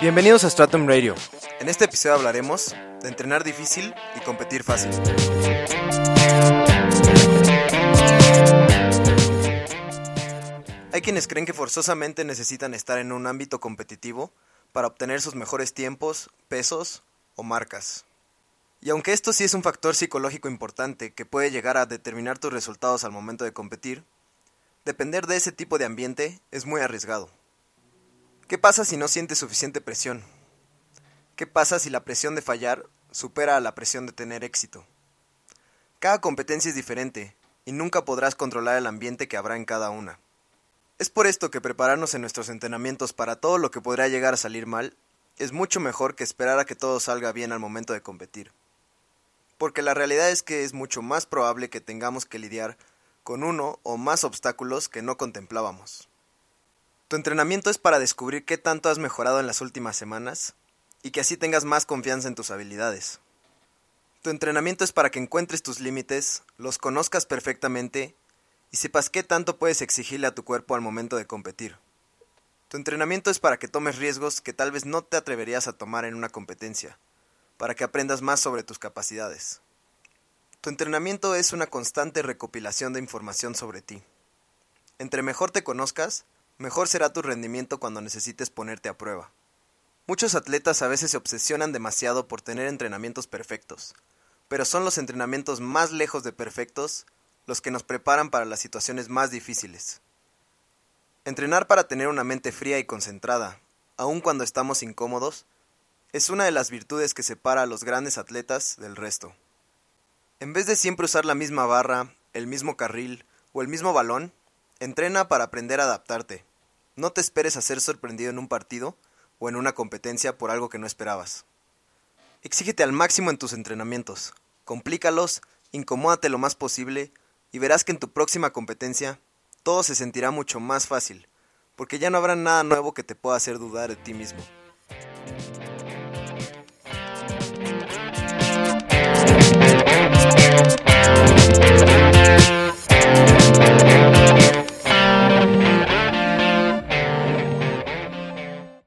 Bienvenidos a Stratum Radio. En este episodio hablaremos de entrenar difícil y competir fácil. Hay quienes creen que forzosamente necesitan estar en un ámbito competitivo para obtener sus mejores tiempos, pesos o marcas. Y aunque esto sí es un factor psicológico importante que puede llegar a determinar tus resultados al momento de competir, depender de ese tipo de ambiente es muy arriesgado. ¿Qué pasa si no sientes suficiente presión? ¿Qué pasa si la presión de fallar supera a la presión de tener éxito? Cada competencia es diferente y nunca podrás controlar el ambiente que habrá en cada una. Es por esto que prepararnos en nuestros entrenamientos para todo lo que podría llegar a salir mal es mucho mejor que esperar a que todo salga bien al momento de competir. Porque la realidad es que es mucho más probable que tengamos que lidiar con uno o más obstáculos que no contemplábamos. Tu entrenamiento es para descubrir qué tanto has mejorado en las últimas semanas y que así tengas más confianza en tus habilidades. Tu entrenamiento es para que encuentres tus límites, los conozcas perfectamente y sepas qué tanto puedes exigirle a tu cuerpo al momento de competir. Tu entrenamiento es para que tomes riesgos que tal vez no te atreverías a tomar en una competencia, para que aprendas más sobre tus capacidades. Tu entrenamiento es una constante recopilación de información sobre ti. Entre mejor te conozcas, mejor será tu rendimiento cuando necesites ponerte a prueba. Muchos atletas a veces se obsesionan demasiado por tener entrenamientos perfectos, pero son los entrenamientos más lejos de perfectos los que nos preparan para las situaciones más difíciles. Entrenar para tener una mente fría y concentrada, aun cuando estamos incómodos, es una de las virtudes que separa a los grandes atletas del resto. En vez de siempre usar la misma barra, el mismo carril o el mismo balón, Entrena para aprender a adaptarte. No te esperes a ser sorprendido en un partido o en una competencia por algo que no esperabas. Exígete al máximo en tus entrenamientos. Complícalos, incomódate lo más posible y verás que en tu próxima competencia todo se sentirá mucho más fácil, porque ya no habrá nada nuevo que te pueda hacer dudar de ti mismo.